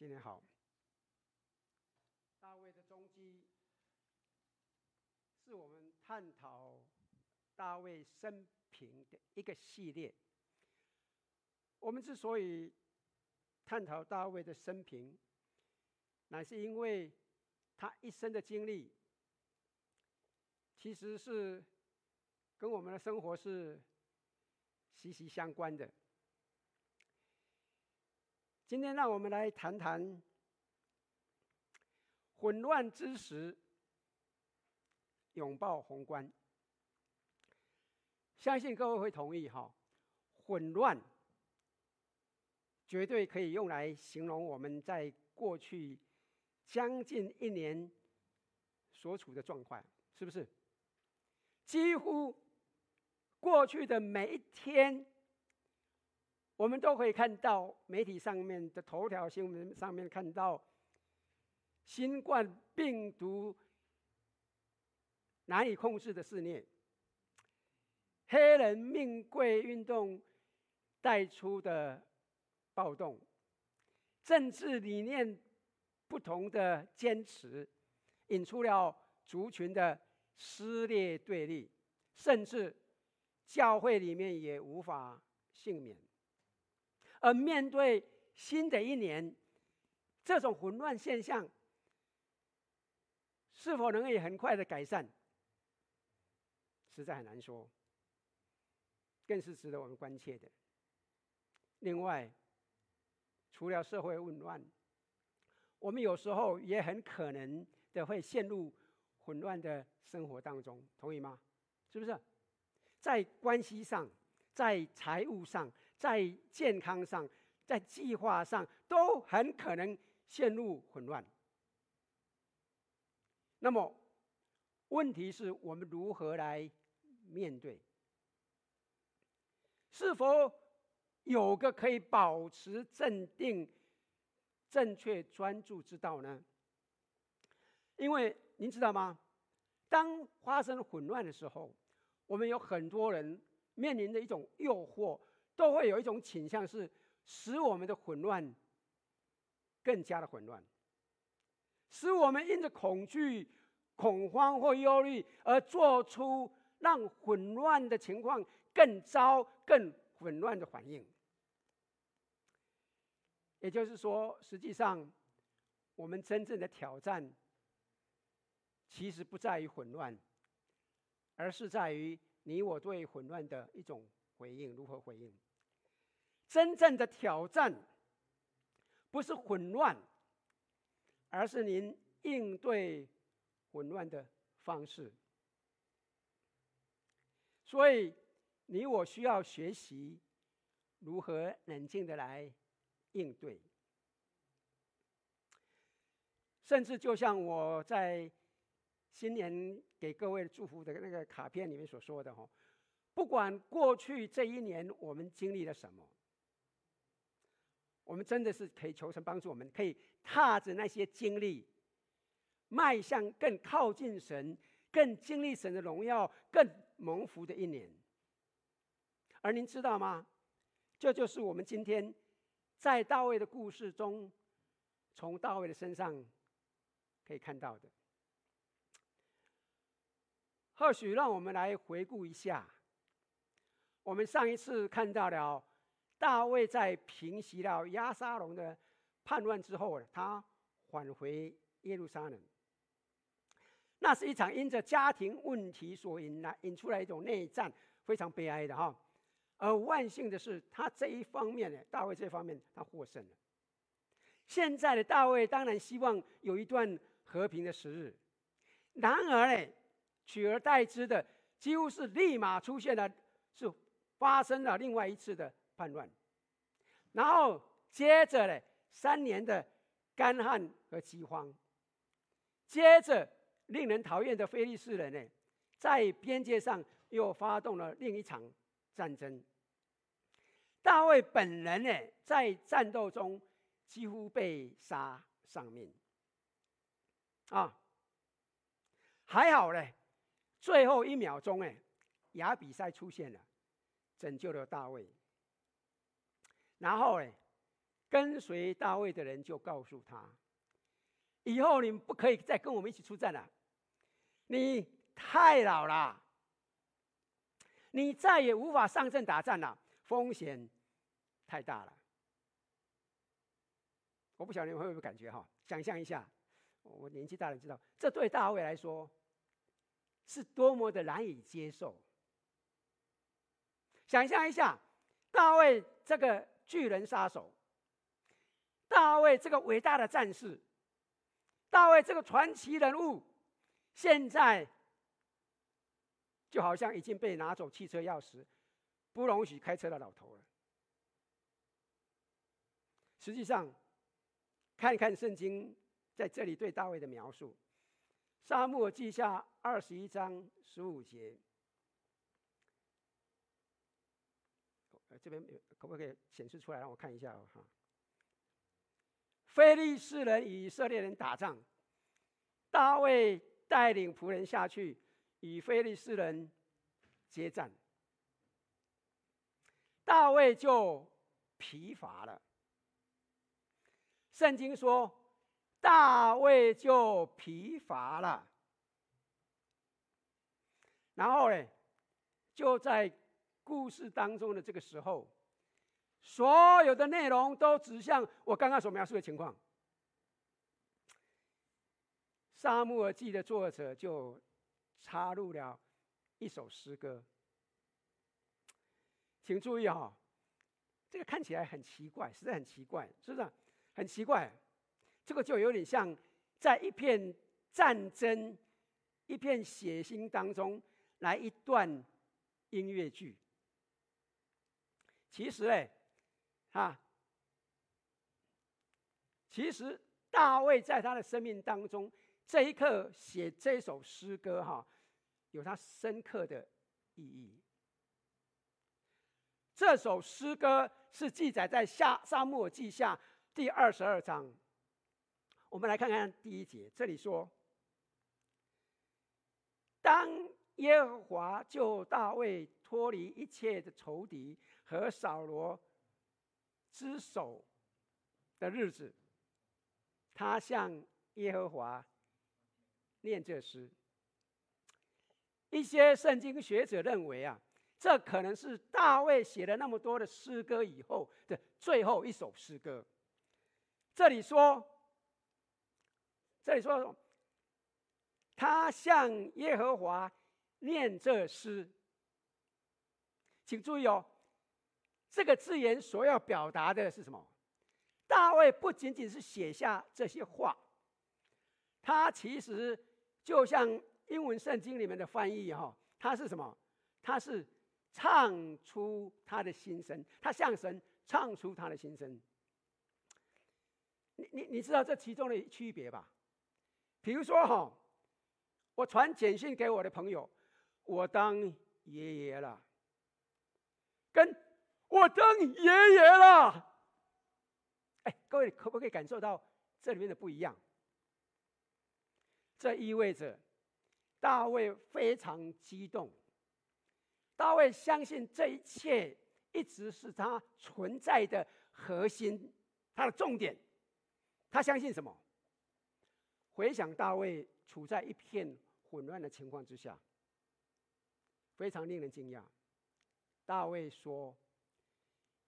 新年好。大卫的踪迹，是我们探讨大卫生平的一个系列。我们之所以探讨大卫的生平，乃是因为他一生的经历，其实是跟我们的生活是息息相关的。今天，让我们来谈谈混乱之时拥抱宏观。相信各位会同意哈，混乱绝对可以用来形容我们在过去将近一年所处的状况，是不是？几乎过去的每一天。我们都可以看到媒体上面的头条新闻上面看到，新冠病毒难以控制的肆虐，黑人命贵运动带出的暴动，政治理念不同的坚持，引出了族群的撕裂对立，甚至教会里面也无法幸免。而面对新的一年，这种混乱现象是否能以很快的改善，实在很难说，更是值得我们关切的。另外，除了社会混乱，我们有时候也很可能的会陷入混乱的生活当中，同意吗？是不是？在关系上，在财务上。在健康上，在计划上，都很可能陷入混乱。那么，问题是我们如何来面对？是否有个可以保持镇定、正确专注之道呢？因为您知道吗？当发生混乱的时候，我们有很多人面临的一种诱惑。都会有一种倾向，是使我们的混乱更加的混乱，使我们因着恐惧、恐慌或忧虑而做出让混乱的情况更糟、更混乱的反应。也就是说，实际上我们真正的挑战，其实不在于混乱，而是在于你我对混乱的一种回应，如何回应。真正的挑战不是混乱，而是您应对混乱的方式。所以，你我需要学习如何冷静的来应对。甚至就像我在新年给各位祝福的那个卡片里面所说的哈，不管过去这一年我们经历了什么。我们真的是可以求神帮助我们，可以踏着那些经历，迈向更靠近神、更经历神的荣耀、更蒙福的一年。而您知道吗？这就是我们今天在大卫的故事中，从大卫的身上可以看到的。或许让我们来回顾一下，我们上一次看到了。大卫在平息了押沙龙的叛乱之后，他返回耶路撒冷。那是一场因着家庭问题所引来引出来一种内战，非常悲哀的哈。而万幸的是，他这一方面呢，大卫这方面他获胜了。现在的大卫当然希望有一段和平的时日，然而呢，取而代之的几乎是立马出现了，发生了另外一次的。叛乱，然后接着呢，三年的干旱和饥荒，接着令人讨厌的非利士人呢，在边界上又发动了另一场战争。大卫本人呢，在战斗中几乎被杀丧命。啊，还好呢，最后一秒钟哎，亚比筛出现了，拯救了大卫。然后呢，跟随大卫的人就告诉他：“以后你不可以再跟我们一起出战了，你太老了，你再也无法上阵打仗了，风险太大了。”我不晓得你们会不会感觉哈？想象一下，我年纪大了知道，这对大卫来说是多么的难以接受。想象一下，大卫这个巨人杀手。大卫这个伟大的战士，大卫这个传奇人物，现在就好像已经被拿走汽车钥匙，不容许开车的老头了。实际上，看看圣经在这里对大卫的描述，《撒母耳记下》二十一章十五节，这边可不可以显示出来？让我看一下哦哈。非利士人与以色列人打仗，大卫带领仆人下去与非利士人接战，大卫就疲乏了。圣经说，大卫就疲乏了，然后呢，就在故事当中的这个时候。所有的内容都指向我刚刚所描述的情况。沙漠记的作者就插入了一首诗歌，请注意哈，这个看起来很奇怪，实在很奇怪，是不是？很奇怪，这个就有点像在一片战争、一片血腥当中来一段音乐剧。其实哎。啊，其实大卫在他的生命当中，这一刻写这首诗歌，哈，有他深刻的意义。这首诗歌是记载在下撒母耳记下第二十二章。我们来看看第一节，这里说：“当耶和华救大卫脱离一切的仇敌和扫罗。”之手的日子，他向耶和华念这诗。一些圣经学者认为啊，这可能是大卫写了那么多的诗歌以后的最后一首诗歌。这里说，这里说，他向耶和华念这诗，请注意哦。这个字眼所要表达的是什么？大卫不仅仅是写下这些话，他其实就像英文圣经里面的翻译哈，他是什么？他是唱出他的心声，他向神唱出他的心声。你你你知道这其中的区别吧？比如说哈，我传简讯给我的朋友，我当爷爷了，跟。我当爷爷了，哎，各位可不可以感受到这里面的不一样？这意味着大卫非常激动，大卫相信这一切一直是他存在的核心，他的重点。他相信什么？回想大卫处在一片混乱的情况之下，非常令人惊讶。大卫说。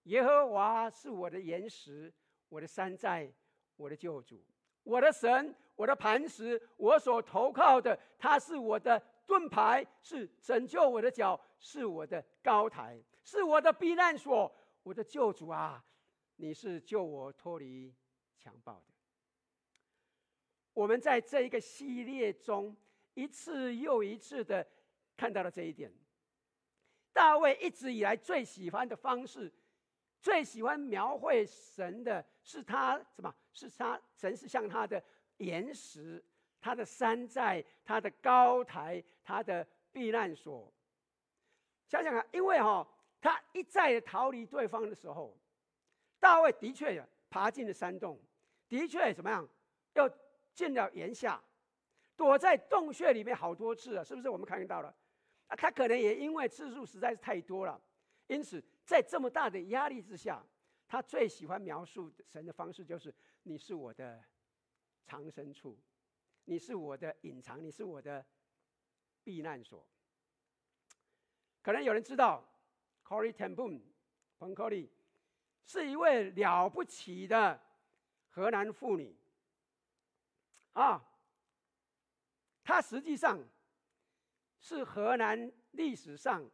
耶和华是我的岩石，我的山寨，我的救主，我的神，我的磐石，我所投靠的，他是我的盾牌，是拯救我的脚，是我的高台，是我的避难所，我的救主啊！你是救我脱离强暴的。我们在这一个系列中，一次又一次的看到了这一点。大卫一直以来最喜欢的方式。最喜欢描绘神的是他什么？是他神是像他的岩石，他的山寨，他的高台，他的避难所。想想看，因为哈、他一再的逃离对方的时候，大卫的确爬进了山洞，的确怎么样，又进了岩下，躲在洞穴里面好多次了，是不是？我们看到了，啊，他可能也因为次数实在是太多了，因此。在这么大的压力之下，他最喜欢描述神的方式就是：你是我的藏身处，你是我的隐藏，你是我的避难所。可能有人知道，Corrie ten Boom，彭柯利，是一位了不起的荷兰妇女。啊，她实际上是荷兰历史上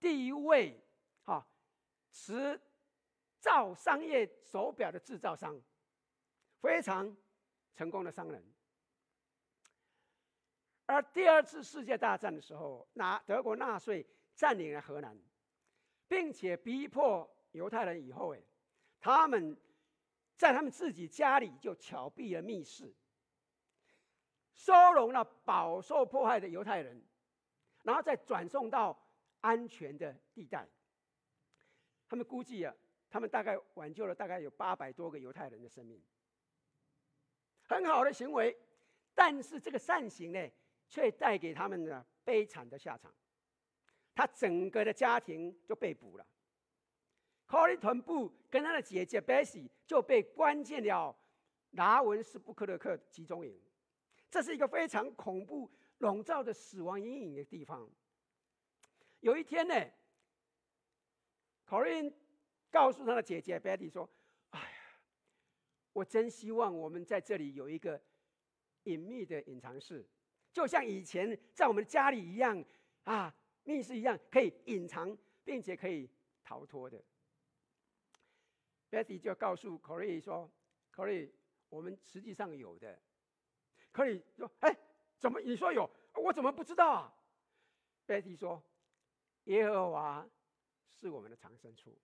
第一位啊，十造商业手表的制造商，非常成功的商人。而第二次世界大战的时候，拿德国纳粹。占领了荷兰，并且逼迫犹太人以后，哎，他们在他们自己家里就巧闭了密室，收容了饱受迫害的犹太人，然后再转送到安全的地带。他们估计啊，他们大概挽救了大概有八百多个犹太人的生命，很好的行为，但是这个善行呢，却带给他们呢悲惨的下场。他整个的家庭就被捕了，Corrie ten Boom 跟他的姐姐 Betty 就被关进了拉文斯布克勒克集中营，这是一个非常恐怖、笼罩着死亡阴影的地方。有一天呢，Corrie 告诉他的姐姐 Betty 说：“哎呀，我真希望我们在这里有一个隐秘的隐藏室，就像以前在我们家里一样啊。”密室一样可以隐藏，并且可以逃脱的。Betty 就告诉 Corrie 说：“Corrie，我们实际上有的。”Corrie 说：“哎，怎么你说有？我怎么不知道啊？”Betty 说：“耶和华是我们的藏身处。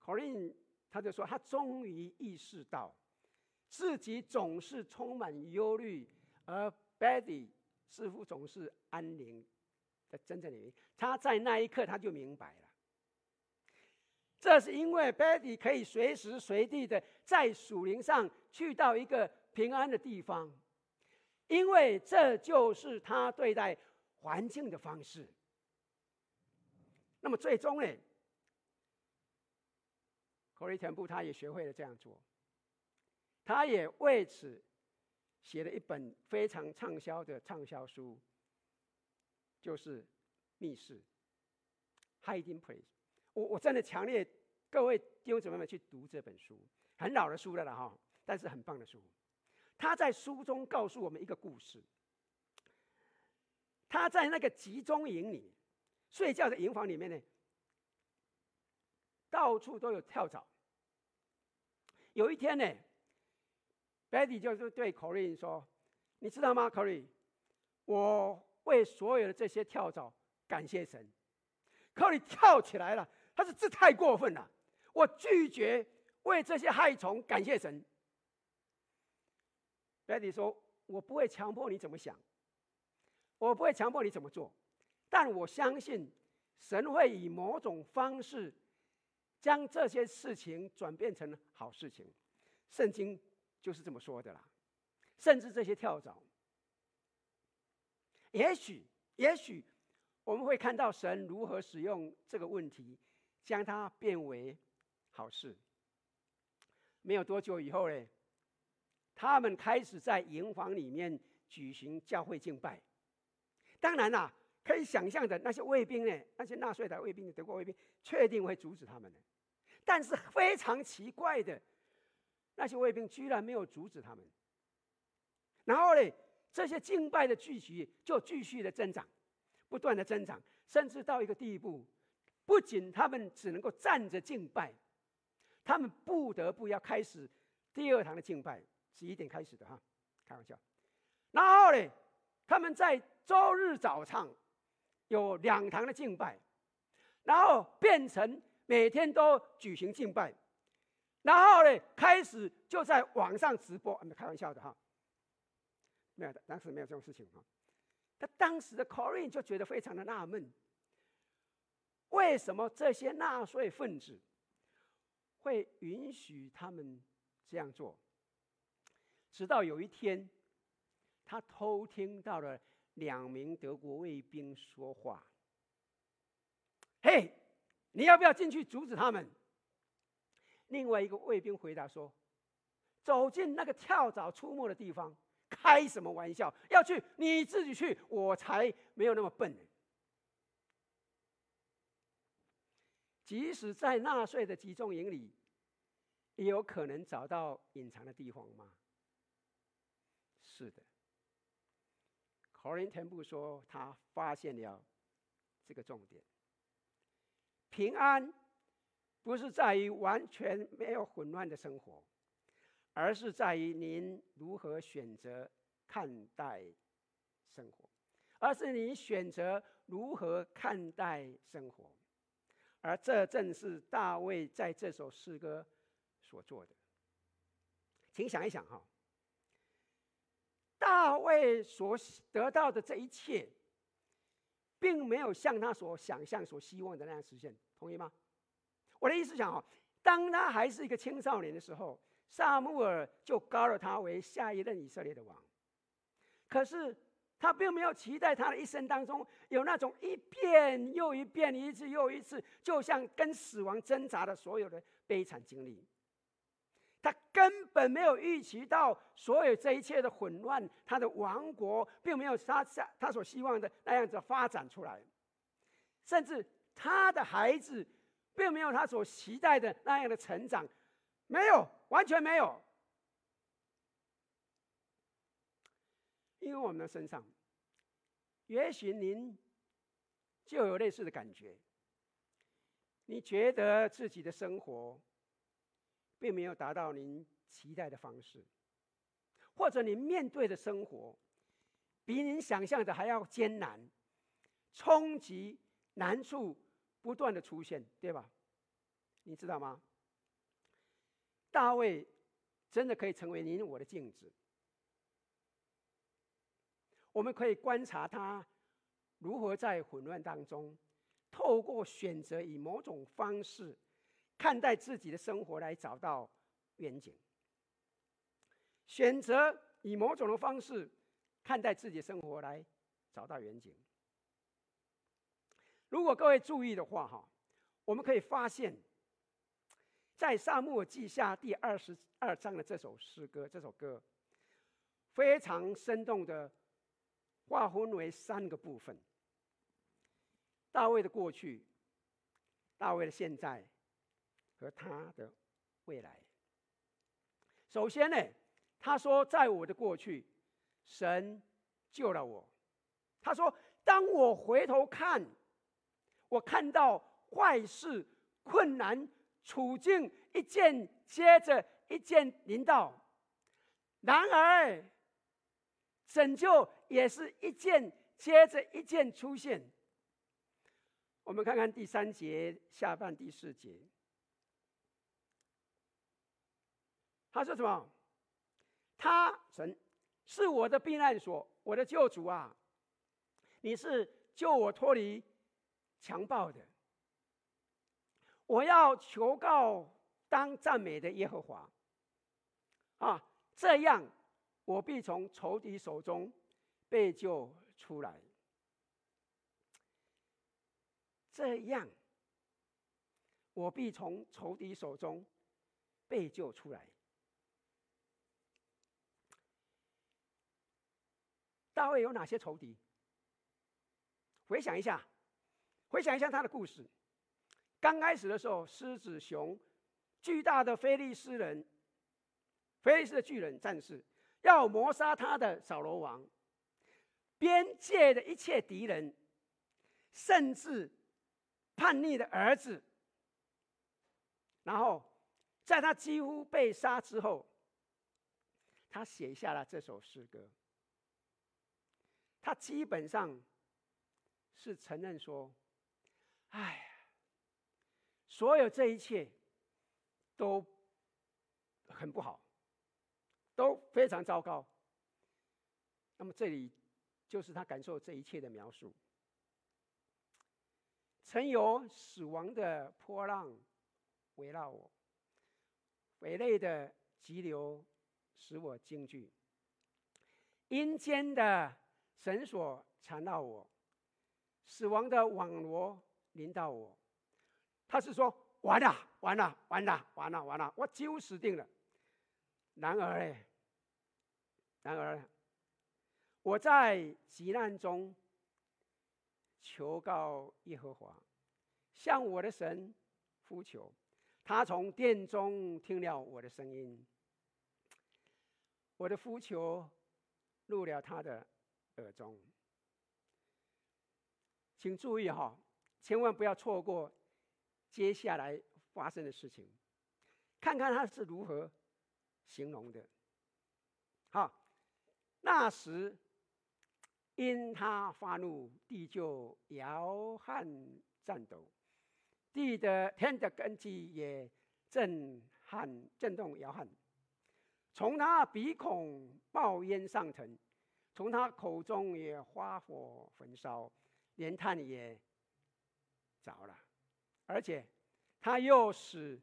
”Corrie 他就说：“他终于意识到自己总是充满忧虑，而 Betty。”似乎总是安宁的真正的原因，他在那一刻他就明白了，这是因为 Betty 可以随时随地的在属灵上去到一个平安的地方，因为这就是他对待环境的方式。那么最终呢 Corey 婿布他也学会了这样做，他也为此。写了一本非常畅销的畅销书，就是《密室》（Hiding Place）。我我真的强烈各位弟兄姊妹们去读这本书，很老的书了啦哈，但是很棒的书。他在书中告诉我们一个故事：他在那个集中营里睡觉的营房里面呢，到处都有跳蚤。有一天呢。Betty 就是对 Corrie 说：“你知道吗，Corrie？我为所有的这些跳蚤感谢神。”Corrie 跳起来了，他说：“这太过分了！我拒绝为这些害虫感谢神。”Betty 说：“我不会强迫你怎么想，我不会强迫你怎么做，但我相信神会以某种方式将这些事情转变成好事情。”圣经。就是这么说的啦，甚至这些跳蚤，也许，也许我们会看到神如何使用这个问题，将它变为好事。没有多久以后嘞，他们开始在营房里面举行教会敬拜。当然啦，可以想象的那些卫兵呢，那些纳粹的卫兵、德国卫兵，确定会阻止他们的。但是非常奇怪的。那些卫兵居然没有阻止他们，然后呢，这些敬拜的聚集就继续的增长，不断的增长，甚至到一个地步，不仅他们只能够站着敬拜，他们不得不要开始第二堂的敬拜，十一点开始的哈，开玩笑。然后呢，他们在周日早上有两堂的敬拜，然后变成每天都举行敬拜。然后呢，开始就在网上直播，没开玩笑的哈，没有的，当时没有这种事情哈。他当时的 Corrie 就觉得非常的纳闷，为什么这些纳粹分子会允许他们这样做？直到有一天，他偷听到了两名德国卫兵说话：“嘿，你要不要进去阻止他们？”另外一个卫兵回答说：“走进那个跳蚤出没的地方，开什么玩笑？要去你自己去，我才没有那么笨。”即使在纳粹的集中营里，也有可能找到隐藏的地方吗？是的。柯林 ten 布说，他发现了这个重点。平安不是在于完全没有混乱的生活，而是在于您如何选择看待生活，而是你选择如何看待生活。而这正是大卫在这首诗歌所做的。请想一想哈，大卫所得到的这一切，并没有像他所想象、所希望的那样实现，同意吗？我的意思讲哈，当他还是一个青少年的时候，撒母耳就膏了他为下一任以色列的王，可是。他并没有期待他的一生当中有那种一遍又一遍、一次又一次，就像跟死亡挣扎的所有的悲惨经历。他根本没有预期到所有这一切的混乱，他的王国并没有他他所希望的那样子发展出来，甚至他的孩子并没有他所期待的那样的成长，没有，完全没有。因为我们的身上，也许您就有类似的感觉。你觉得自己的生活并没有达到您期待的方式，或者您面对的生活比您想象的还要艰难，冲击、难处不断的出现，对吧？你知道吗？大卫真的可以成为您我的镜子。我们可以观察他如何在混乱当中，透过选择以某种方式看待自己的生活来找到远景。选择以某种的方式看待自己的生活来找到远景。如果各位注意的话，哈，我们可以发现，在撒母记下第二十二章的这首诗歌，这首歌非常生动的。划分为三个部分：大卫的过去、大卫的现在和他的未来。首先呢，他说：“在我的过去，神救了我。”他说：“当我回头看，我看到坏事、困难、处境一件接着一件临到，然而拯救。”也是一件接着一件出现。我们看看第三节下半第四节，他说什么？他神是我的避难所，我的救主啊！你是救我脱离强暴的。我要求告当赞美的耶和华啊！这样我必从仇敌手中。被救出来，这样，我必从仇敌手中被救出来。大卫有哪些仇敌？回想一下，回想一下他的故事。刚开始的时候，狮子、熊、巨大的菲利斯人、菲利斯的巨人战士，要谋杀他的扫罗王。边界的一切敌人，甚至叛逆的儿子，然后在他几乎被杀之后，他写下了这首诗歌。他基本上是承认说：“哎，所有这一切都很不好，都非常糟糕。”那么这里。就是他感受这一切的描述。曾有死亡的波浪围绕我，匪类的急流使我惊惧，阴间的绳索缠绕我，死亡的网罗临到我，他是说完了，完了，完了，完了，完了，我几乎死定了。然而嘞，然而，我在急难中求告耶和华，向我的神呼求，他从殿中听了我的声音，我的呼求入了他的耳中。请注意哈，千万不要错过接下来发生的事情，看看他是如何形容的。好，那时因他发怒，地就摇撼颤抖，地的天的根基也震撼震动摇撼，从他鼻孔冒烟上腾，从他口中也发火焚烧。连炭也着了，而且他又使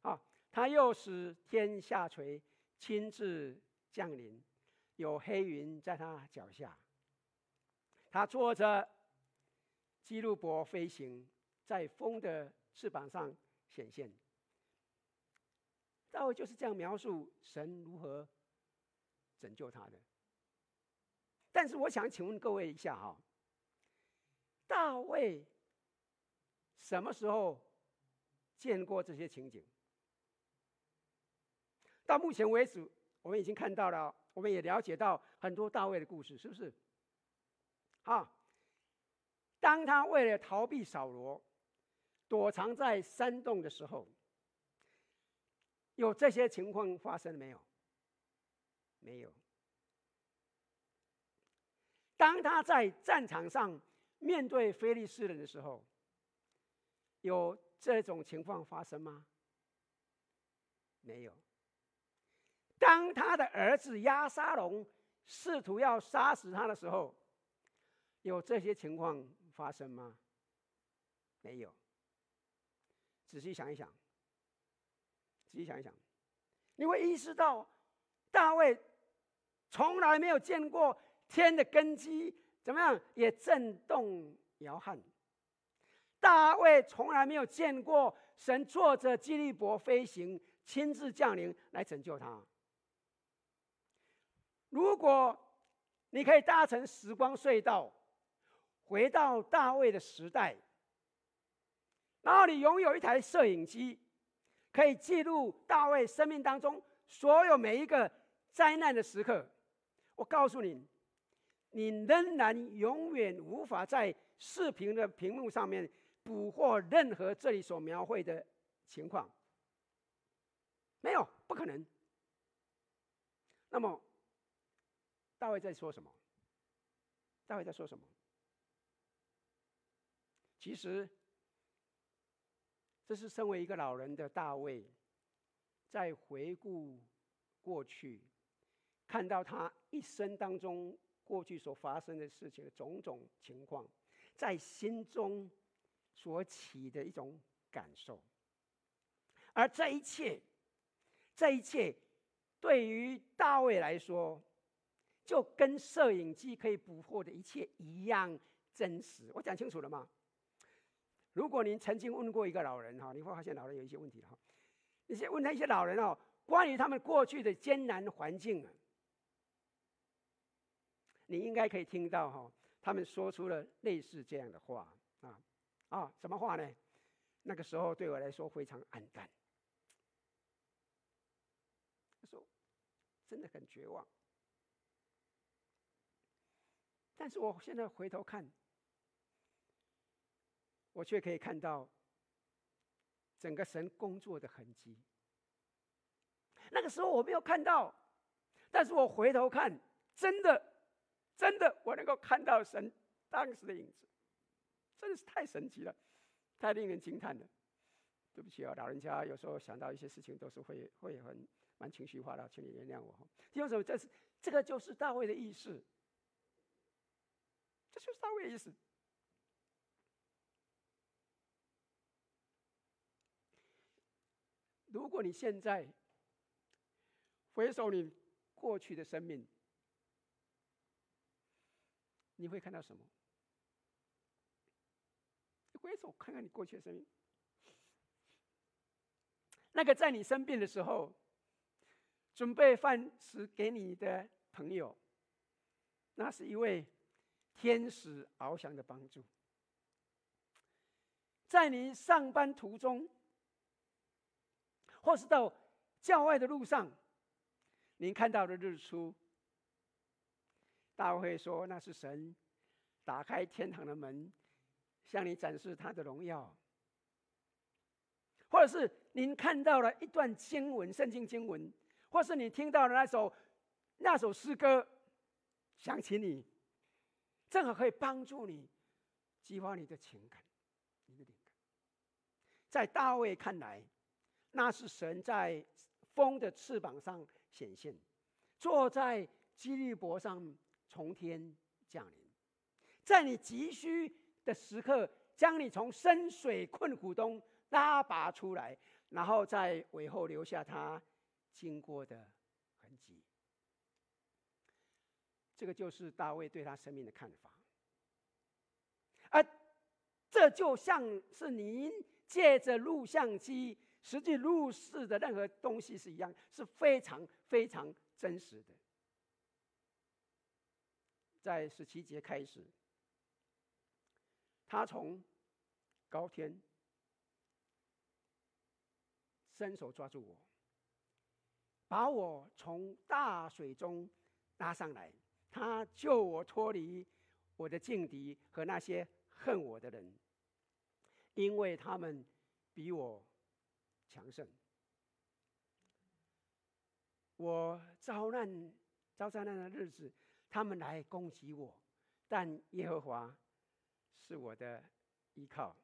啊，他又使天下垂，亲自降临，有黑云在他脚下。他坐着基路伯飞行，在风的翅膀上显现。大卫就是这样描述神如何拯救他的。但是我想请问各位一下哈，大卫什么时候见过这些情景？到目前为止，我们已经看到了，我们也了解到很多大卫的故事，是不是？啊，当他为了逃避扫罗，躲藏在山洞的时候，有这些情况发生了没有？没有。当他在战场上面对非利士人的时候，有这种情况发生吗？没有。当他的儿子押沙龙试图要杀死他的时候，有这些情况发生吗？没有。仔细想一想，仔细想一想，你会意识到大卫从来没有见过。天的根基怎么样？也震动摇撼。大卫从来没有见过神坐着基利伯飞行，亲自降临来拯救他。如果你可以搭乘时光隧道，回到大卫的时代，然后你拥有一台摄影机，可以记录大卫生命当中所有每一个灾难的时刻。我告诉你。你仍然永远无法在视频的屏幕上面捕获任何这里所描绘的情况，没有，不可能。那么，大卫在说什么？大卫在说什么？其实，这是身为一个老人的大卫，在回顾过去，看到他一生当中。过去所发生的事情的种种情况，在心中所起的一种感受，而这一切，这一切对于大卫来说，就跟摄影机可以捕获的一切一样真实。我讲清楚了吗？如果您曾经问过一个老人哈，你会发现老人有一些问题哈。你先问他一些老人哦，关于他们过去的艰难环境啊。你应该可以听到哈，他们说出了类似这样的话啊啊，什么话呢？那个时候对我来说非常黯淡，说真的很绝望。但是我现在回头看，我却可以看到整个神工作的痕迹。那个时候我没有看到，但是我回头看，真的。真的，我能够看到神当时的影子，真的是太神奇了，太令人惊叹了。对不起啊，老人家有时候想到一些事情都是会会很蛮情绪化的，请你原谅我。为什么？这是这个就是大卫的意思，这就是大卫的意思。如果你现在回首你过去的生命，你会看到什么？回首看看你过去的生命。那个在你生病的时候，准备饭食给你的朋友，那是一位天使翱翔的帮助。在你上班途中，或是到教外的路上，您看到的日出，大卫说那是神打开天堂的门，向你展示他的荣耀。或者是您看到了一段经文，圣经经文，或是你听到了那首那首诗歌，想起你，正好可以帮助你激发你的情感，你的灵感。在大卫看来，那是神在风的翅膀上显现，坐在基利伯上从天降临，在你急需的时刻，将你从深水困苦中。拉拔出来，然后在尾后留下他经过的痕迹。这个就是大卫对他生命的看法。而这就像是您借着录像机实际录视的任何东西是一样，是非常非常真实的。在十七节开始，他从高天。伸手抓住我，把我从大水中拉上来。他救我脱离我的劲敌和那些恨我的人，因为他们比我强盛。我遭难遭灾难的日子，他们来攻击我，但耶和华是我的依靠。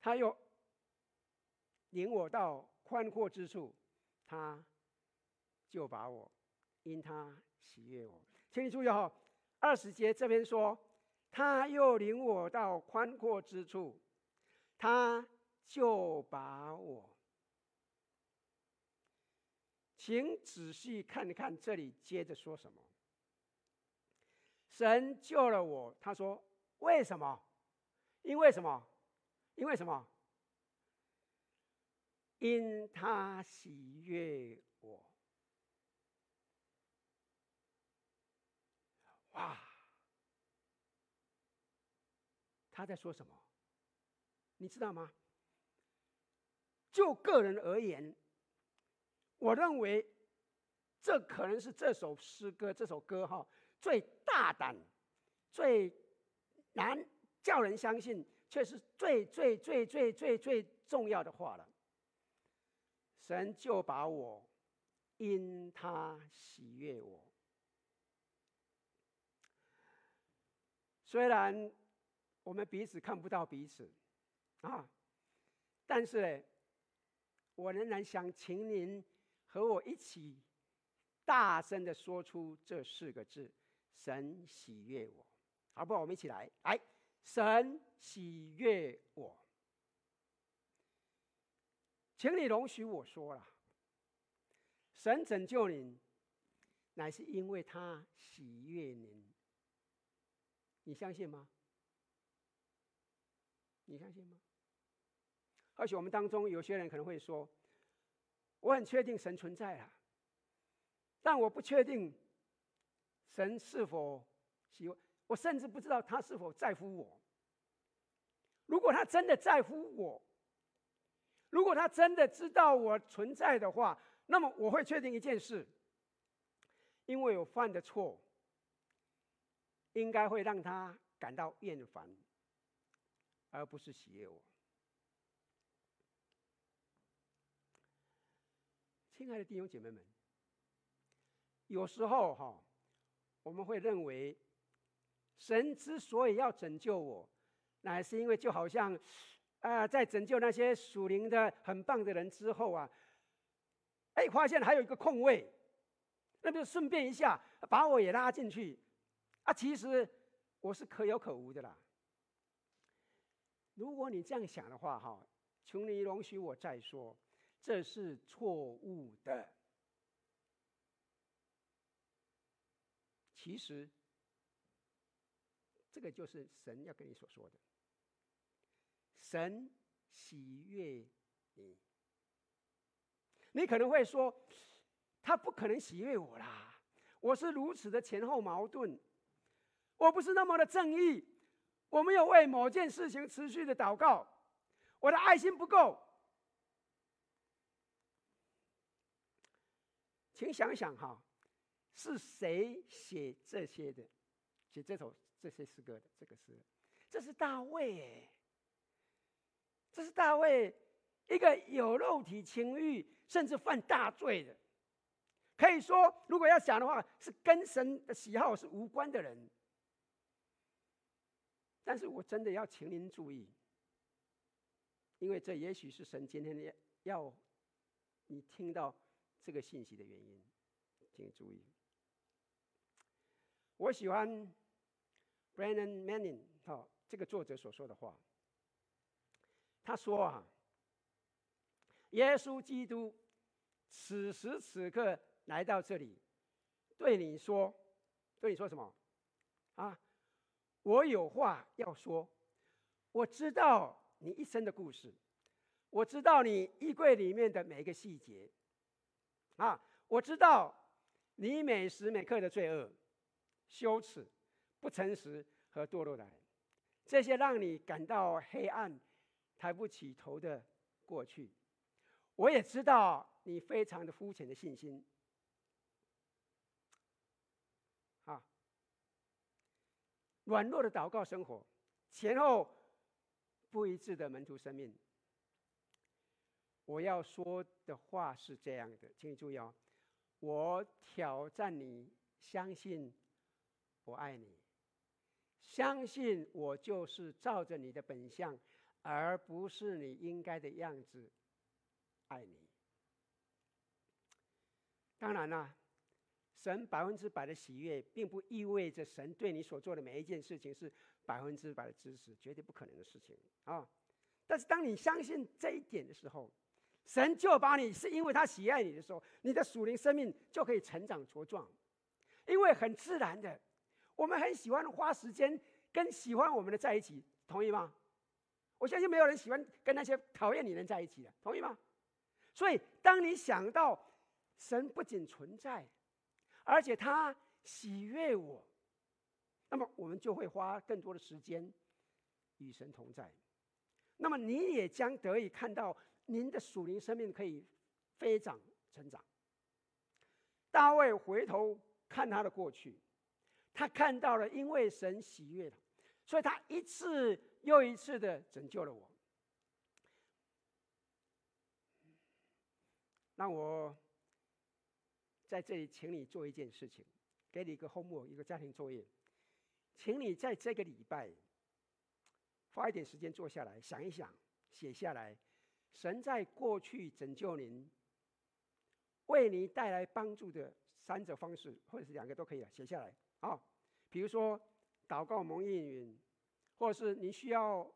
他又领我到宽阔之处，他就把我，因他喜悦我。请你注意哈，二十节这边说，他又领我到宽阔之处，他就把我。请仔细看看这里接着说什么。神救了我，他说为什么？因为什么？因为什么？因他喜悦我。哇！他在说什么？你知道吗？就个人而言，我认为这可能是这首诗歌、这首歌哈最大胆、最难叫人相信。却是最最最最最最重要的话了。神就把我，因他喜悦我。虽然我们彼此看不到彼此，啊，但是呢，我仍然想请您和我一起大声的说出这四个字：神喜悦我，好不好？我们一起来，来。神喜悦我，请你容许我说了，神拯救你，乃是因为他喜悦您。你相信吗？你相信吗？而且我们当中有些人可能会说，我很确定神存在啊，但我不确定神是否喜欢。我甚至不知道他是否在乎我。如果他真的在乎我，如果他真的知道我存在的话，那么我会确定一件事：因为我犯的错，应该会让他感到厌烦，而不是喜悦我。亲爱的弟兄姐妹们，有时候哈，我们会认为。神之所以要拯救我，乃是因为就好像，啊、在拯救那些属灵的很棒的人之后啊，哎，发现还有一个空位，那就顺便一下把我也拉进去，啊，其实我是可有可无的啦。如果你这样想的话，哈，求你容许我再说，这是错误的。其实。这个就是神要跟你所说的。神喜悦你，你可能会说，他不可能喜悦我啦，我是如此的前后矛盾，我不是那么的正义，我没有为某件事情持续的祷告，我的爱心不够。请想想哈，是谁写这些的？写这首这些诗歌的这个诗，这是大卫哎，这是大卫，一个有肉体情欲，甚至犯大罪的，可以说，如果要讲的话，是跟神的喜好是无关的人。但是我真的要请您注意，因为这也许是神今天要你听到。这个信息的原因，请注意。我喜欢 Brennan Manning 哈这个作者所说的话。他说啊，耶稣基督此时此刻来到这里，对你说，对你说什么？啊，我有话要说。我知道你一生的故事，我知道你衣柜里面的每一个细节。啊，我知道你每时每刻的罪恶、羞耻、不诚实和堕落的，这些让你感到黑暗、抬不起头的过去。我也知道你非常的肤浅的信心，啊，软弱的祷告生活，前后不一致的门徒生命。我要说的话是这样的，请你注意哦。我挑战你，相信我爱你，相信我就是照着你的本相，而不是你应该的样子爱你。当然啦，神百分之百的喜悦，并不意味着神对你所做的每一件事情是百分之百的支持，绝对不可能的事情啊。但是当你相信这一点的时候，神就把你是因为他喜爱你的时候，你的属灵生命就可以成长茁壮，因为很自然的，我们很喜欢花时间跟喜欢我们的在一起，同意吗？我相信没有人喜欢跟那些讨厌你的人在一起的，同意吗？所以，当你想到神不仅存在，而且他喜悦我，那么我们就会花更多的时间与神同在，那么你也将得以看到。您的属灵生命可以飞涨成长。大卫回头看他的过去，他看到了，因为神喜悦他，所以他一次又一次的拯救了我。让我在这里请你做一件事情，给你一个 homework，一个家庭作业，请你在这个礼拜花一点时间坐下来想一想，写下来。神在过去拯救您，为你带来帮助的三种方式，或者是两个都可以了，写下来啊。比如说祷告蒙应允，或者是你需要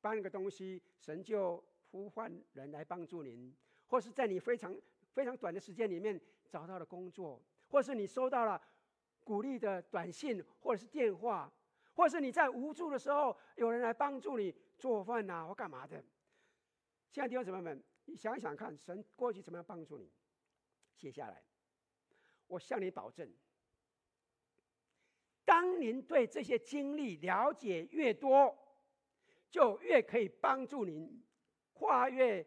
搬个东西，神就呼唤人来帮助您；或是在你非常非常短的时间里面找到了工作，或是你收到了鼓励的短信或者是电话，或是你在无助的时候有人来帮助你做饭呐或干嘛的。亲爱的弟兄姊妹们，你想想看，神过去怎么样帮助你？写下来。我向你保证，当您对这些经历了解越多，就越可以帮助您跨越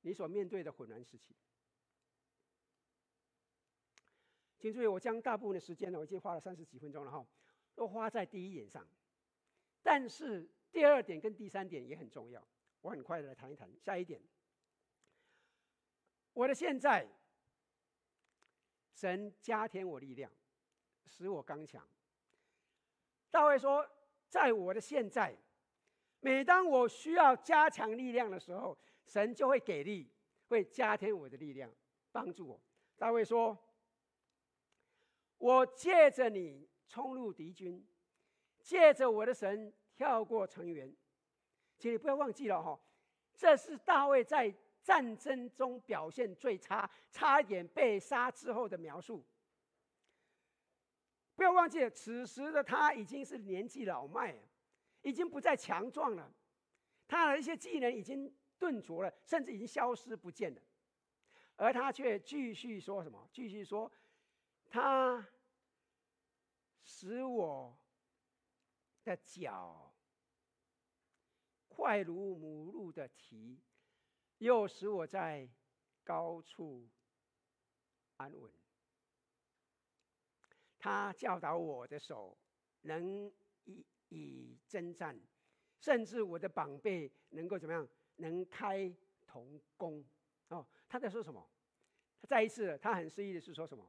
你所面对的混乱时期。请注意，我将大部分的时间呢，我已经花了三十几分钟了哈，都花在第一点上。但是第二点跟第三点也很重要。我很快的来谈一谈下一点。我的现在，神加添我力量，使我刚强。大卫说，在我的现在，每当我需要加强力量的时候，神就会给力，会加添我的力量，帮助我。大卫说，我借着你冲入敌军，借着我的神跳过城垣。请你不要忘记了哈，这是大卫在战争中表现最差、差一点被杀之后的描述。不要忘记，此时的他已经是年纪老迈，已经不再强壮了，他的一些技能已经顿挫了，甚至已经消失不见了。而他却继续说什么？继续说，他使我的脚快如母鹿的蹄，又使我在高处安稳。他教导我的手能以以征战，甚至我的膀臂能够怎么样？能开铜弓。哦，他在说什么？他再一次，他很诗意的是说什么？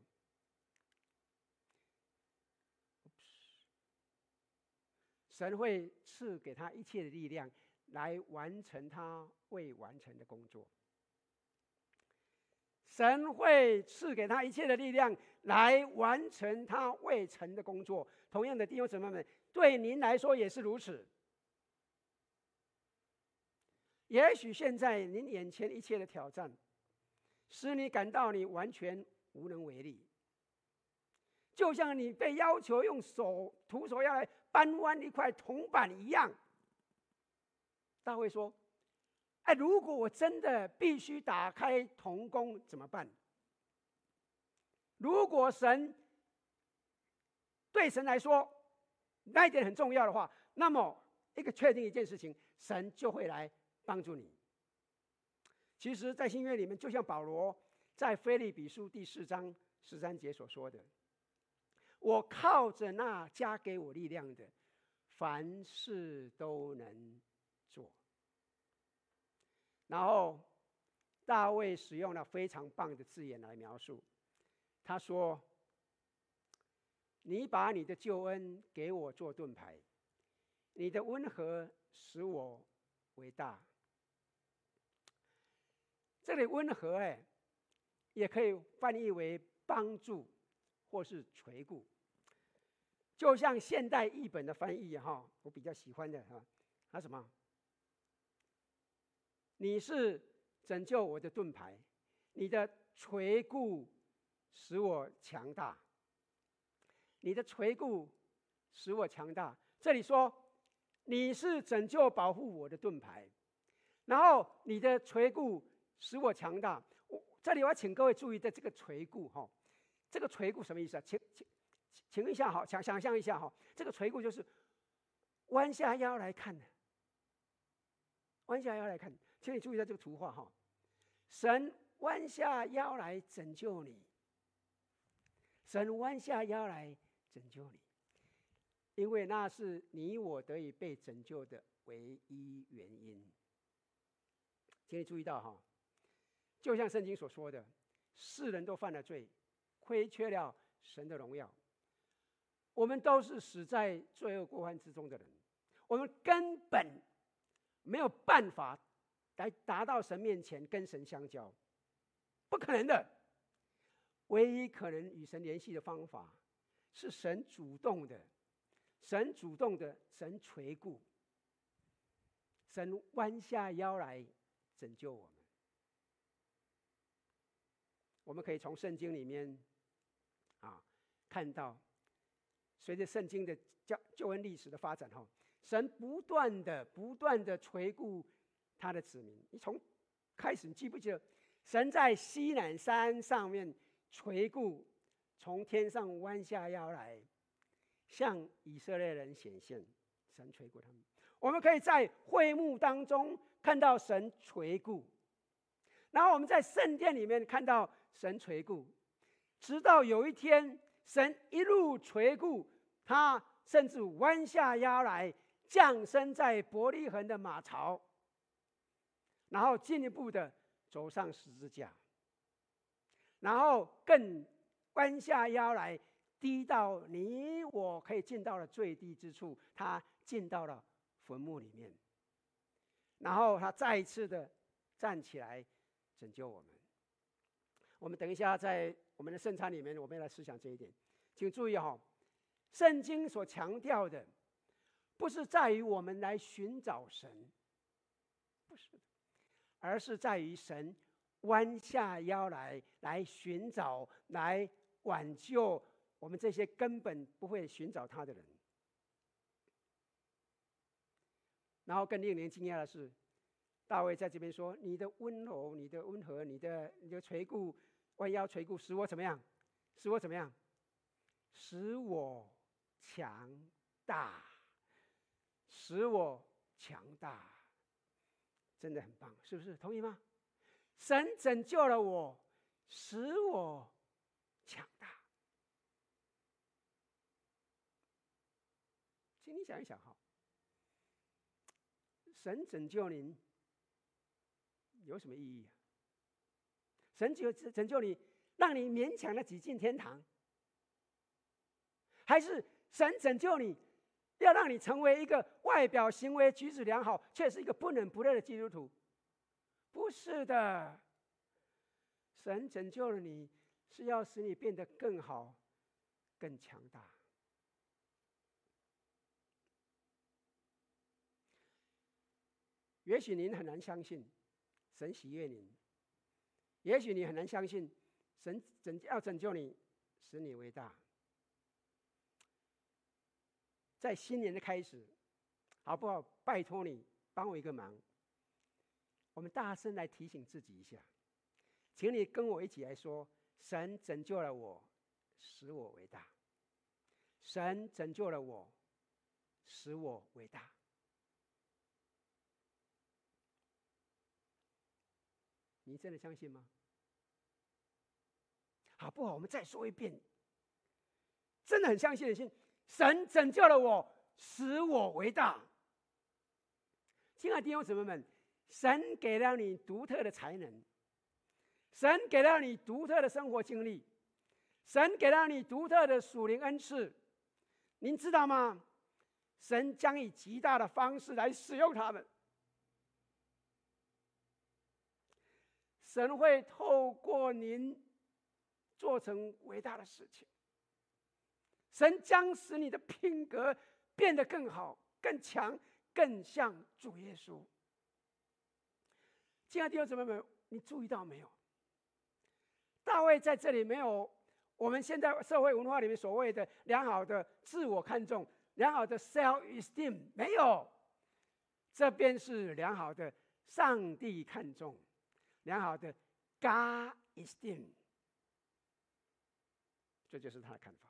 神会赐给他一切的力量，来完成他未完成的工作。神会赐给他一切的力量，来完成他未成的工作。同样的，弟兄姊妹们，对您来说也是如此。也许现在您眼前一切的挑战，使你感到你完全无能为力，就像你被要求用手徒手要来搬弯一块铜板一样。大卫说。哎，如果我真的必须打开童工怎么办？如果神对神来说那一点很重要的话，那么一个确定一件事情，神就会来帮助你。其实，在新约里面，就像保罗在腓利比书第四章十三节所说的：“我靠着那加给我力量的，凡事都能。”然后，大卫使用了非常棒的字眼来描述。他说：“你把你的救恩给我做盾牌，你的温和使我伟大。”这里“温和”哎，也可以翻译为帮助或是垂顾。就像现代译本的翻译哈，我比较喜欢的哈，他什么？你是拯救我的盾牌，你的垂顾使我强大。你的垂顾使我强大。这里说你是拯救保护我的盾牌，然后你的垂顾使我强大。我这里我要请各位注意的这个垂顾哈，这个垂顾什么意思啊？请请请问一下哈，想想象一下哈，这个垂顾就是弯下腰来看的，弯下腰来看。请你注意到这个图画哈，神弯下腰来拯救你，神弯下腰来拯救你，因为那是你我得以被拯救的唯一原因。请你注意到哈，就像圣经所说的，世人都犯了罪，亏缺了神的荣耀，我们都是死在罪恶过犯之中的人，我们根本没有办法。来达到神面前跟神相交，不可能的。唯一可能与神联系的方法，是神主动的，神主动的，神垂顾，神弯下腰来拯救我们。我们可以从圣经里面啊看到，随着圣经的教救恩历史的发展，哈，神不断的、不断的垂顾。他的子民，你从开始，你记不记得，神在西南山上面垂顾，从天上弯下腰来，向以色列人显现，神垂顾他们。我们可以在会幕当中看到神垂顾，然后我们在圣殿里面看到神垂顾，直到有一天，神一路垂顾，他甚至弯下腰来降生在伯利恒的马槽。然后进一步的走上十字架，然后更弯下腰来，低到你我可以进到了最低之处，他进到了坟墓里面，然后他再一次的站起来拯救我们。我们等一下在我们的圣餐里面，我们要来思想这一点，请注意哈、哦，圣经所强调的，不是在于我们来寻找神，不是。而是在于神弯下腰来，来寻找、来挽救我们这些根本不会寻找他的人。然后更令人惊讶的是，大卫在这边说：“你的温柔，你的温和，你的你的垂顾，弯腰垂顾，使我怎么样？使我怎么样？使我强大，使我强大，真的很棒，是不是？同意吗？神拯救了我，使我强大。请你想一想哈。”神拯救您有什么意义啊？神就拯救你，让你勉强的挤进天堂，还是神拯救你，要让你成为一个外表行为举止良好，却是一个不冷不热的基督徒？不是的，神拯救了你，是要使你变得更好、更强大。也许您很难相信神喜悦您，也许你很难相信神拯要拯救你，使你伟大。在新年的开始，好不好？拜托你帮我一个忙，我们大声来提醒自己一下，请你跟我一起来说：神拯救了我，使我伟大。神拯救了我，使我伟大。你真的相信吗？好不好？我们再说一遍。真的很相信的心，神拯救了我，使我为大。亲爱的弟兄姊妹们，神给了你独特的才能，神给了你独特的生活经历，神给了你独特的属灵恩赐。您知道吗？神将以极大的方式来使用他们。神会透过您做成伟大的事情。神将使你的品格变得更好、更强、更像主耶稣。亲爱的弟兄姊妹们，你注意到没有？大卫在这里没有我们现在社会文化里面所谓的良好的自我看重、良好的 self-esteem，没有。这边是良好的上帝看重。良好的 God esteem，这就是他的看法。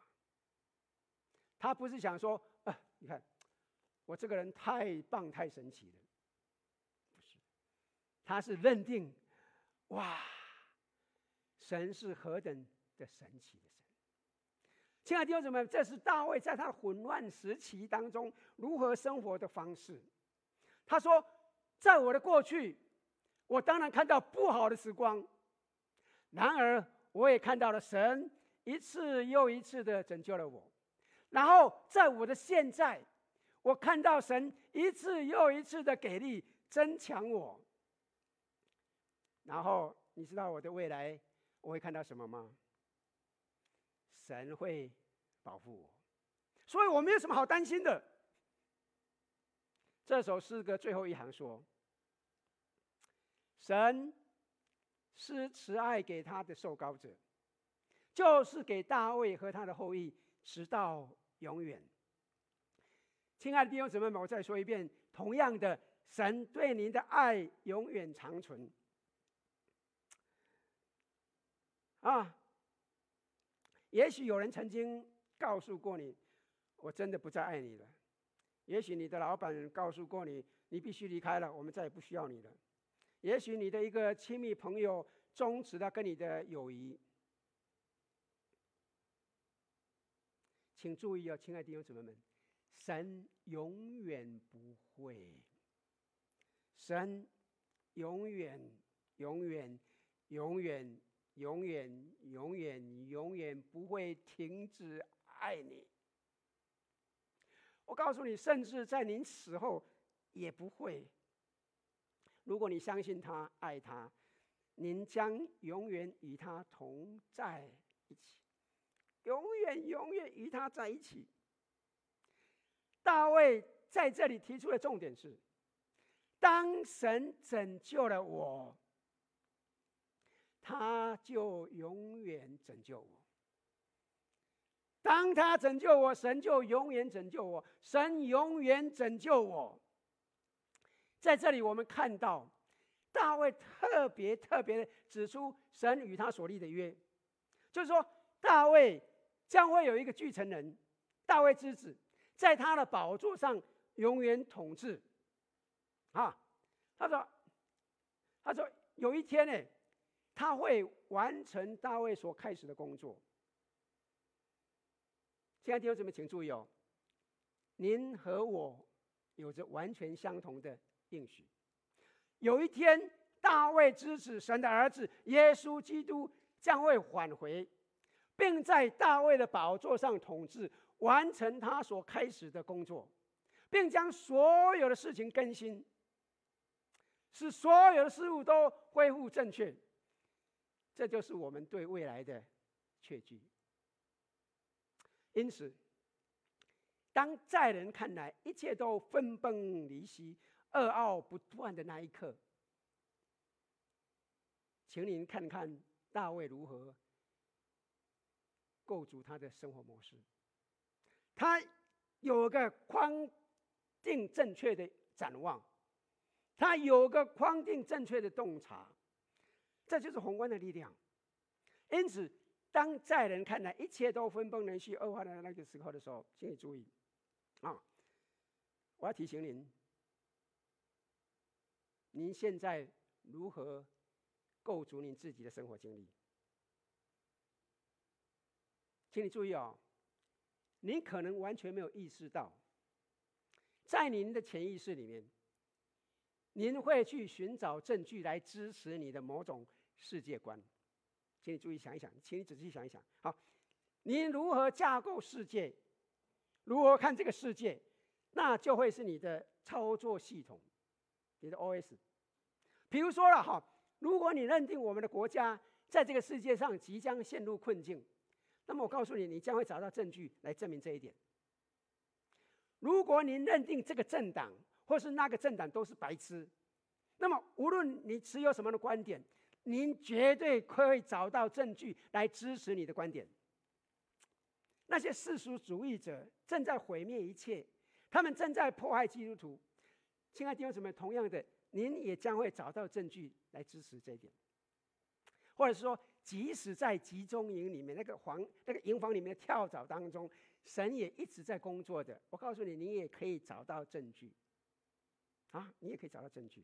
他不是想说，啊，你看我这个人太棒、太神奇了，不是。他是认定，哇，神是何等的神奇的神。亲爱的弟兄姊妹，这是大卫在他混乱时期当中如何生活的方式。他说，在我的过去。我当然看到不好的时光，然而我也看到了神一次又一次的拯救了我。然后在我的现在，我看到神一次又一次的给力增强我。然后你知道我的未来我会看到什么吗？神会保护我，所以我没有什么好担心的。这首诗歌最后一行说。神施慈爱给他的受膏者，就是给大卫和他的后裔，直到永远。亲爱的弟兄姊妹们，我再说一遍，同样的，神对您的爱永远长存。啊，也许有人曾经告诉过你，我真的不再爱你了。也许你的老板告诉过你，你必须离开了，我们再也不需要你了。也许你的一个亲密朋友终止了跟你的友谊，请注意哦，亲爱的弟兄姊妹们，神永远不会，神永远、永远、永远、永远、永远、永远不会停止爱你。我告诉你，甚至在您死后也不会。如果你相信他、爱他，您将永远与他同在一起，永远、永远与他在一起。大卫在这里提出的重点是：当神拯救了我，他就永远拯救我。当他拯救我，神就永远拯救我，神永远拯救我。在这里，我们看到大卫特别特别的指出神与他所立的约，就是说，大卫将会有一个继承人，大卫之子，在他的宝座上永远统治。啊，他说，他说有一天呢，他会完成大卫所开始的工作。亲爱的弟兄姊妹，请注意哦，您和我有着完全相同的应许。有一天，大卫之子神的儿子耶稣基督将会返回，并在大卫的宝座上统治，完成他所开始的工作，并将所有的事情更新，使所有的事物都恢复正确。这就是我们对未来的确据。因此，当在人看来一切都分崩离析、噩耗不断的那一刻，请您看看大卫如何构筑他的生活模式。他有个框定正确的展望，他有个框定正确的洞察，这就是宏观的力量。因此。当在人看来一切都分崩离析、恶化的那个时候的时候，请你注意，啊！我要提醒您，您现在如何构筑您自己的生活经历？请你注意哦，您可能完全没有意识到，在您的潜意识里面，您会去寻找证据来支持你的某种世界观。请你注意想一想，请你仔细想一想。好，您如何架构世界？如何看这个世界？那就会是你的操作系统，你的 OS。比如说了哈，如果你认定我们的国家在这个世界上即将陷入困境，那么我告诉你，你将会找到证据来证明这一点。如果您认定这个政党或是那个政党都是白痴，那么无论你持有什么样的观点。您绝对可以找到证据来支持你的观点。那些世俗主义者正在毁灭一切，他们正在迫害基督徒。亲爱的弟兄姊妹，同样的，您也将会找到证据来支持这一点。或者说，即使在集中营里面那个房、那个营房里面的跳蚤当中，神也一直在工作的。我告诉你，你也可以找到证据。啊，你也可以找到证据。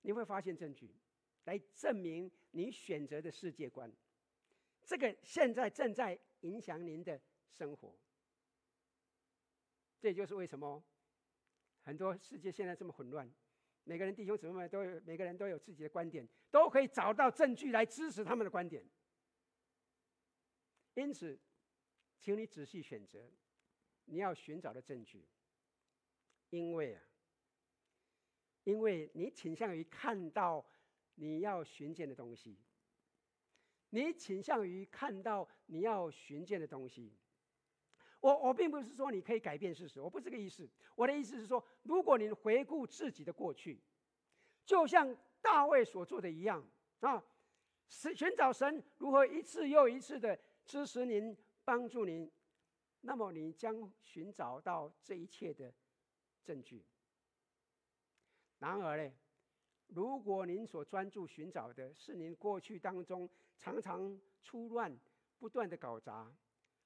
你会发现证据，来证明你选择的世界观。这个现在正在影响您的生活。这也就是为什么很多世界现在这么混乱。每个人弟兄姊妹们都有，每个人都有自己的观点，都可以找到证据来支持他们的观点。因此，请你仔细选择你要寻找的证据，因为啊。因为你倾向于看到你要寻见的东西，你倾向于看到你要寻见的东西。我我并不是说你可以改变事实，我不是这个意思。我的意思是说，如果你回顾自己的过去，就像大卫所做的一样啊，是寻找神如何一次又一次的支持您、帮助您，那么你将寻找到这一切的证据。然而呢，如果您所专注寻找的是您过去当中常常出乱、不断的搞砸，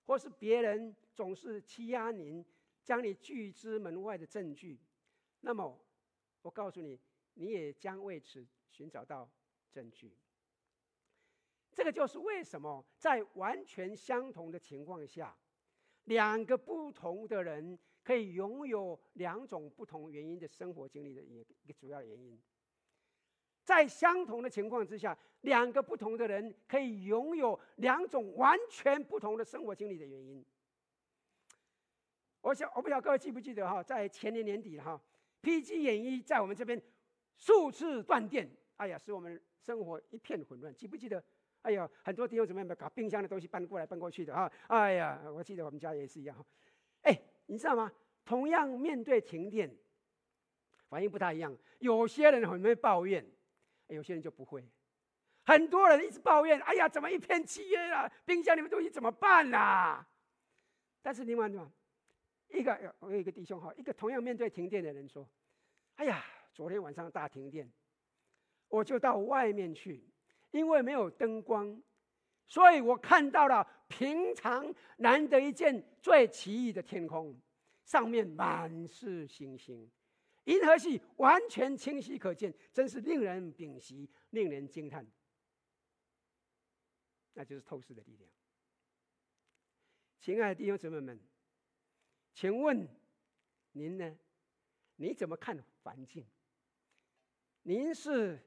或是别人总是欺压您、将你拒之门外的证据，那么我告诉你，你也将为此寻找到证据。这个就是为什么在完全相同的情况下，两个不同的人。可以拥有两种不同原因的生活经历的一个主要原因，在相同的情况之下，两个不同的人可以拥有两种完全不同的生活经历的原因。我想，我不晓得各位记不记得哈，在前年年底哈，PG 演艺在我们这边数次断电，哎呀，使我们生活一片混乱。记不记得？哎呀，很多弟兄姊妹们搞冰箱的东西搬过来搬过去的啊，哎呀，我记得我们家也是一样。哎。你知道吗？同样面对停电，反应不太一样。有些人很会抱怨，有些人就不会。很多人一直抱怨：“哎呀，怎么一片漆黑啊？冰箱里面东西怎么办啊？”但是另外呢，一个我有一个弟兄哈，一个同样面对停电的人说：“哎呀，昨天晚上大停电，我就到外面去，因为没有灯光，所以我看到了平常难得一见最奇异的天空，上面满是星星。”银河系完全清晰可见，真是令人屏息，令人惊叹。那就是透视的力量。亲爱的弟兄姊妹们，请问您呢？你怎么看环境？您是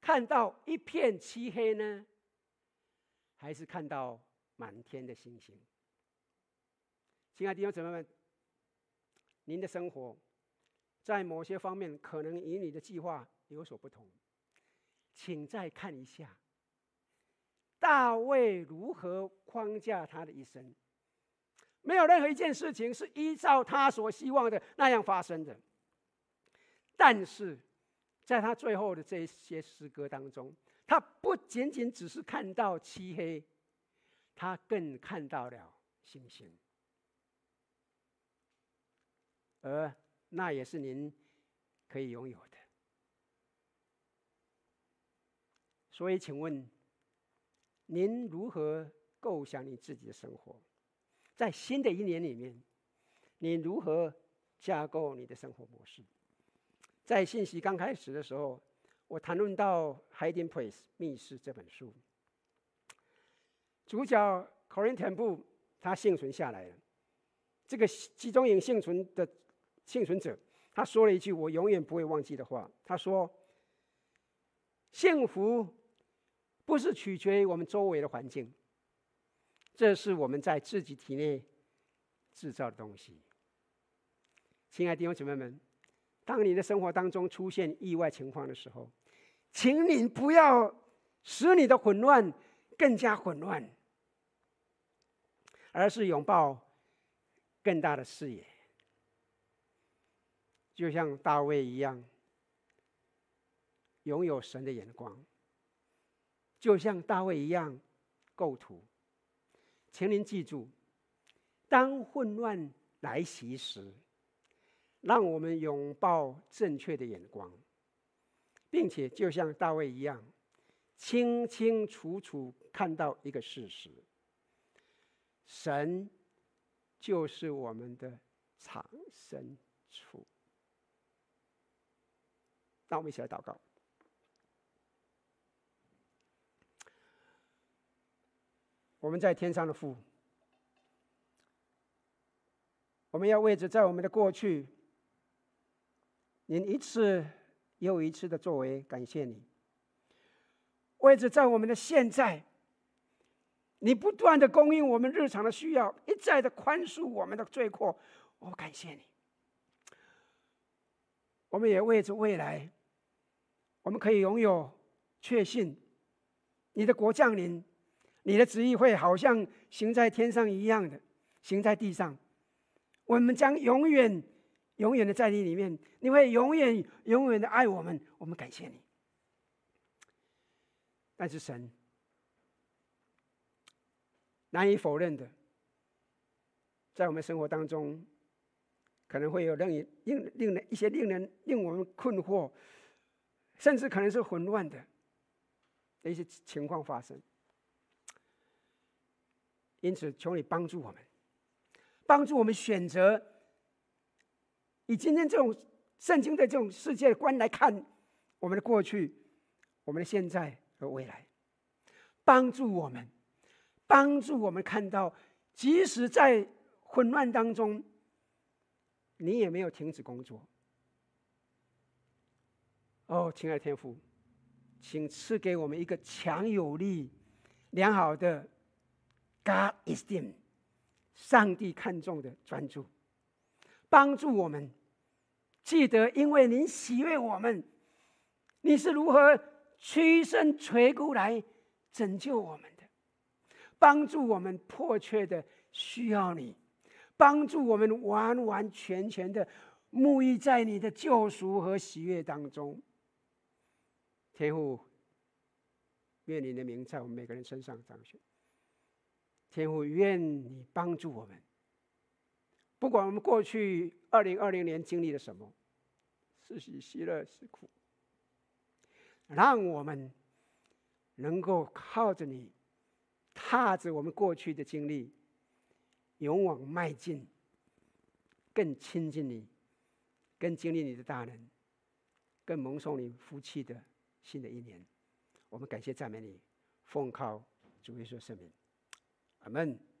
看到一片漆黑呢，还是看到满天的星星？亲爱的弟兄姊妹们，您的生活，在某些方面可能与你的计划有所不同，请再看一下大卫如何框架他的一生。没有任何一件事情是依照他所希望的那样发生的。但是，在他最后的这些诗歌当中，他不仅仅只是看到漆黑，他更看到了星星，而。那也是您可以拥有的。所以，请问您如何构想你自己的生活？在新的一年里面，你如何架构你的生活模式？在信息刚开始的时候，我谈论到《Hiding Place》密室这本书，主角 Corrie ten Boom 他幸存下来了。这个集中营幸存的。幸存者，他说了一句我永远不会忘记的话。他说：“幸福不是取决于我们周围的环境，这是我们在自己体内制造的东西。”亲爱的弟兄姊妹们，当你的生活当中出现意外情况的时候，请你不要使你的混乱更加混乱，而是拥抱更大的视野。就像大卫一样，拥有神的眼光；就像大卫一样，构图。请您记住，当混乱来袭时，让我们拥抱正确的眼光，并且就像大卫一样，清清楚楚看到一个事实：神就是我们的藏身处。让我们一起来祷告。我们在天上的父，我们要为着在我们的过去，您一次又一次的作为感谢你；为着在我们的现在，你不断的供应我们日常的需要，一再的宽恕我们的罪过，我感谢你。我们也为着未来。我们可以拥有确信，你的国降临，你的旨意会好像行在天上一样的行在地上。我们将永远、永远的在你里面，你会永远、永远的爱我们。我们感谢你。但是神难以否认的，在我们生活当中，可能会有令令令人一些令人令我们困惑。甚至可能是混乱的的一些情况发生，因此求你帮助我们，帮助我们选择以今天这种圣经的这种世界观来看我们的过去、我们的现在和未来，帮助我们，帮助我们看到，即使在混乱当中，你也没有停止工作。哦，亲爱的天父，请赐给我们一个强有力、良好的 God esteem，上帝看重的专注，帮助我们记得，因为您喜悦我们，你是如何屈身垂骨来拯救我们的，帮助我们迫切的需要你，帮助我们完完全全的沐浴在你的救赎和喜悦当中。天父，愿你的名在我们每个人身上彰显。天父，愿你帮助我们，不管我们过去二零二零年经历了什么，是喜是乐是苦，让我们能够靠着你，踏着我们过去的经历，勇往迈进，更亲近你，更经历你的大能，更蒙受你福气的新的一年。我们感谢赞美你，奉靠主耶稣圣名。阿门。